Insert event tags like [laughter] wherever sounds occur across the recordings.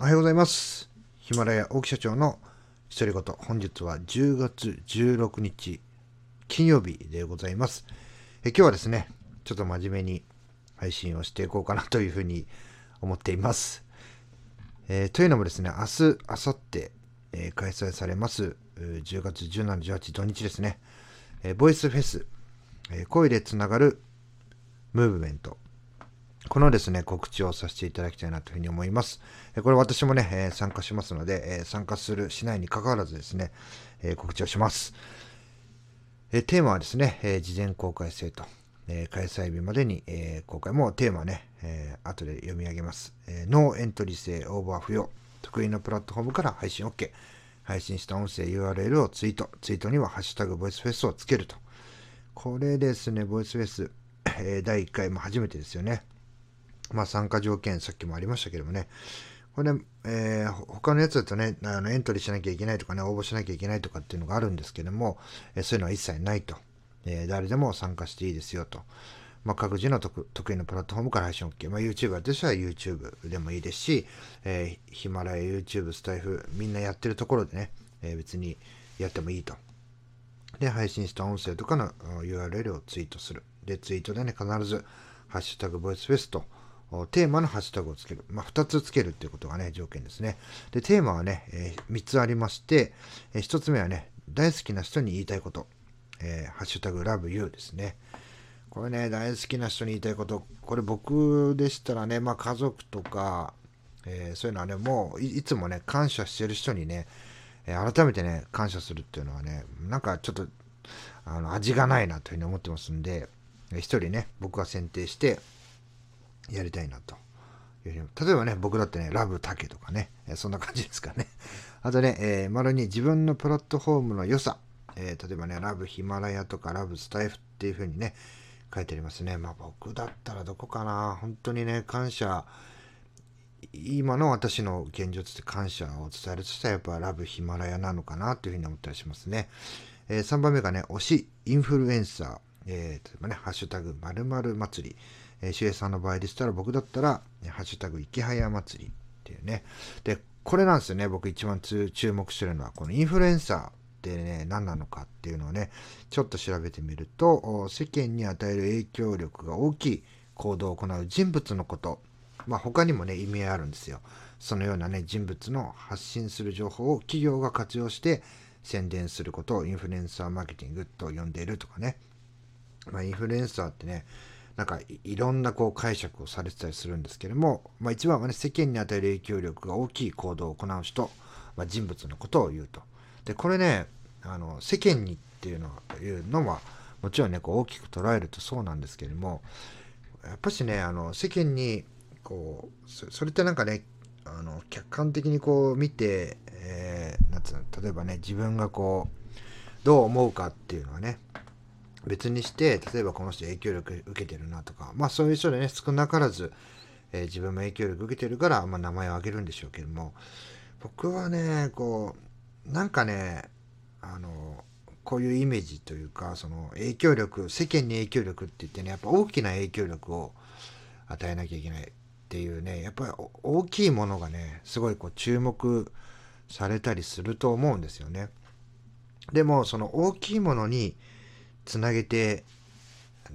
おはようございます。ヒマラヤ大木社長の独り言。本日は10月16日金曜日でございます。え今日はですね、ちょっと真面目に配信をしていこうかなというふうに思っています。えーというのもですね、明日、明後日、えー開催されます10月17、18土日ですね、えーボイスフェス、え声でつながるムーブメント。このですね、告知をさせていただきたいなというふうに思います。これ私もね、え参加しますので、えー参加する、しないに関わらずですね、え告知をします。えテーマはですね、え事前公開制と、え開催日までに、え公開、もうテーマね、え後で読み上げます。えーノーエントリー制オーバー不要。得意なプラットフォームから配信 OK。配信した音声 URL をツイート。ツイートにはハッシュタグボイスフェスをつけると。これですね、ボイスフェス、えー第1回も初めてですよね。まあ参加条件、さっきもありましたけどもね。これ、えー他のやつだとね、あのエントリーしなきゃいけないとかね、応募しなきゃいけないとかっていうのがあるんですけども、えーそういうのは一切ないと。えー誰でも参加していいですよと。まあ、各自の得意なプラットフォームから配信 OK。まあ、YouTuber としては YouTube でもいいですし、えーヒマラヤ、YouTube、スタイフ、みんなやってるところでね、えー別にやってもいいと。で、配信した音声とかの URL をツイートする。で、ツイートでね、必ず、ハッシュタグボイスフェスと、テーマのハッシュタグをつける。まあ、2つつけるっていうことがね、条件ですね。で、テーマはね、え3つありまして、え1つ目はね、大好きな人に言いたいこと。えーハッシュタグラブユーですね。これね、大好きな人に言いたいこと、これ僕でしたらね、まあ家族とか、えそういうのはね、もういつもね、感謝してる人にね、え改めてね、感謝するっていうのはね、なんかちょっと、あの、味がないなというふうに思ってますんで、えー一人ね、僕が選定して、やりたいなと。例えばね、僕だってね、ラブタケとかね、そんな感じですかね。[laughs] あとね、えー、丸に自分のプラットフォームの良さ、えー例えばね、ラブヒマラヤとかラブスタイフっていうふうにね、書いてありますね。まあ僕だったらどこかな。本当にね、感謝、今の私の現状として感謝を伝えるとしたらやっぱラブヒマラヤなのかなというふうに思ったりしますね。えー3番目がね、推しインフルエンサー、えー例えばね、ハッシュタグ〇〇祭り、えー、シュエさんの場合でしたら僕だったら、ねハッシュタグ池早祭りっていうね。で、これなんですよね、僕一番注目してるのは、このインフルエンサーってね、何なのかっていうのをね、ちょっと調べてみると、世間に与える影響力が大きい行動を行う人物のこと、まあ他にもね、意味合いあるんですよ。そのようなね、人物の発信する情報を企業が活用して宣伝することをインフルエンサーマーケティングと呼んでいるとかね。まあ、インフルエンサーってね、なんかいろんなこう解釈をされてたりするんですけれども、まあ、一番はね、世間に与える影響力が大きい行動を行う人、まあ、人物のことを言うと。で、これね、あの世間にっていうのはいうのは、もちろんね、こう大きく捉えるとそうなんですけれども、やっぱしね、あの世間にこうそそれってなんかねあの客観的にこう見て、えーなんつうの例えばね自分がこうどう思うかっていうのはね別にして例えばこの人影響力受けてるなとかまあそういう人でね少なからず、えー自分も影響力受けてるから、まあ、名前を挙げるんでしょうけども僕はねこうなんかねあのこういうイメージというかその影響力世間に影響力って言ってねやっぱ大きな影響力を与えなきゃいけないっていうねやっぱり大きいものがねすごいこう注目されたりすると思うんですよね。でもその大きいものにつなげて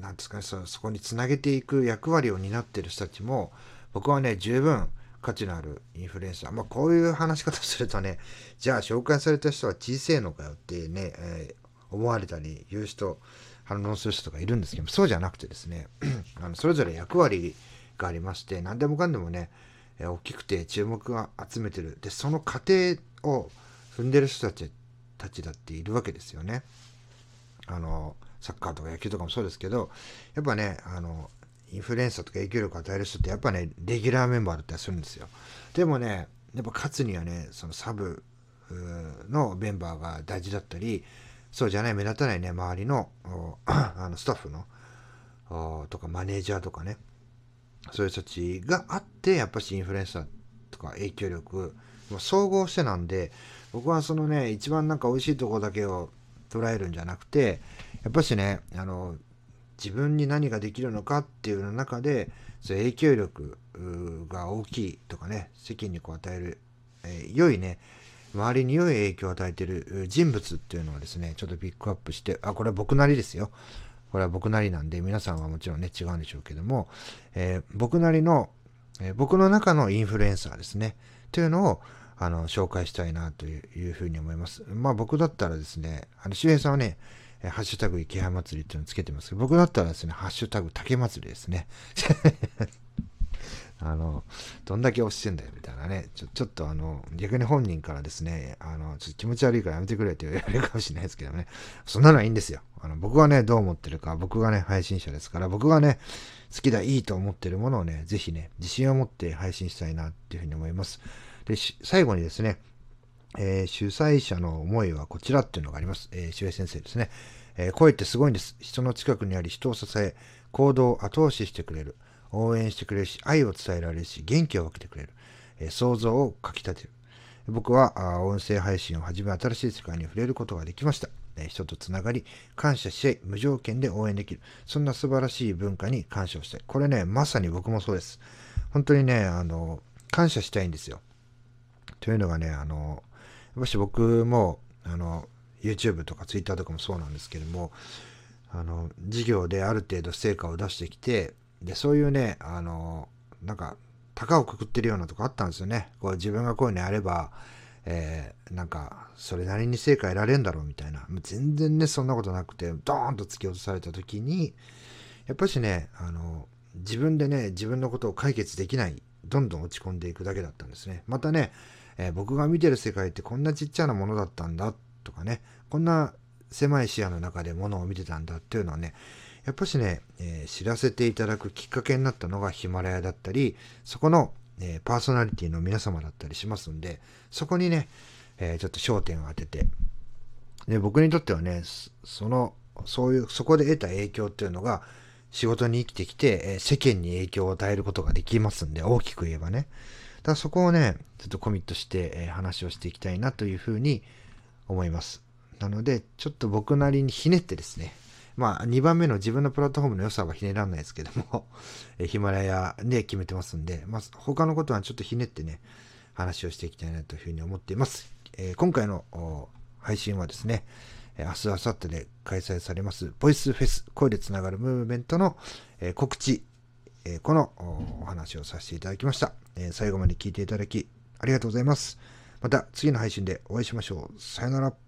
なんですかねそそこにつなげていく役割を担ってる人たちも僕はね十分価値のあるインフルエンサーまあこういう話し方するとねじゃあ紹介された人は小さいのかよってね、えー思われたり言う人反論する人とかいるんですけどそうじゃなくてですね [clears throat] あのそれぞれ役割がありまして何でもかんでもね、えー大きくて注目が集めてるでその過程を踏んでる人たちたちだっているわけですよね。あのサッカーとか野球とかもそうですけどやっぱねあのインフルエンサーとか影響力を与える人ってやっぱねレギュラーメンバーだったりするんですよ。でもねやっぱ勝つにはねそのサブのメンバーが大事だったりそうじゃない目立たないね周りの [coughs] あのスタッフのとかマネージャーとかねそういう人たちがあってやっぱしインフルエンサーとか影響力もう総合してなんで僕はそのね一番なんか美味しいとこだけを捉えるんじゃなくてやっぱしねあの自分に何ができるのかっていうの中でそう影響力が大きいとかね、世間にこう与える、えー、良いね、周りに良い影響を与えている人物っていうのをですね、ちょっとピックアップして、あ、これは僕なりですよ。これは僕なりなんで、皆さんはもちろんね、違うんでしょうけども、えー、僕なりの、えー、僕の中のインフルエンサーですね、というのを、あの、紹介したいなというふうに思います。まあ僕だったらですね、あの、周平さんはね、ハッシュタグ池原祭りっていうのをつけてますけど、僕だったらですね、ハッシュタグ竹祭りですね。[laughs] あの、どんだけ押してんだよみたいなね、ちょちょっとあの、逆に本人からですね、あの、ちょっと気持ち悪いからやめてくれって言われるかもしれないですけどね、そんなのはいいんですよ。あの僕がね、どう思ってるか、僕がね、配信者ですから、僕がね、好きだ、いいと思ってるものをね、ぜひね、自信を持って配信したいなっていうふうに思います。で、最後にですね、えー、主催者の思いはこちらっていうのがあります。えー、周平先生ですね。えー、声ってすごいんです。人の近くにあり、人を支え、行動を後押ししてくれる。応援してくれるし、愛を伝えられるし、元気を分けてくれる。えー、想像をかきたてる。僕はあ音声配信をはじめ新しい世界に触れることができました。え、人とつながり、感謝し合い、無条件で応援できる。そんな素晴らしい文化に感謝をしたい。これね、まさに僕もそうです。本当にね、あの、感謝したいんですよ。というのがね、あの、もし僕も、あの、YouTube とか Twitter とかもそうなんですけども、あの、事業である程度成果を出してきて、で、そういうね、あの、なんか、高をくくってるようなとこあったんですよね。こう自分がこういうのやれば、えー、なんか、それなりに成果得られるんだろうみたいな。全然ね、そんなことなくて、ドーンと突き落とされた時に、やっぱしね、あの、自分でね、自分のことを解決できない、どんどん落ち込んでいくだけだったんですね。またね、えー、僕が見てる世界ってこんなちっちゃなものだったんだとかね、こんな狭い視野の中でものを見てたんだっていうのはね、やっぱしね、えー、知らせていただくきっかけになったのがヒマラヤだったり、そこの、えー、パーソナリティの皆様だったりしますんで、そこにね、えー、ちょっと焦点を当てて、で、僕にとってはね、その、そういう、そこで得た影響っていうのが、仕事に生きてきて、え世間に影響を与えることができますんで、大きく言えばね。だそこをね、ちょっとコミットして、え話をしていきたいなというふうに思います。なので、ちょっと僕なりにひねってですね、まあ、2番目の自分のプラットフォームの良さはひねらないですけども、[laughs] ヒマラヤで決めてますんで、まあ、他のことはちょっとひねってね、話をしていきたいなというふうに思っています。えー、今回の配信はですね、明日、明後日で開催されます、ボイスフェス、声でつながるムーブメントの、え、告知、えー、このお話をさせていただきました、え最後まで聞いていただき、ありがとうございます。また次の配信でお会いしましょう。さよなら。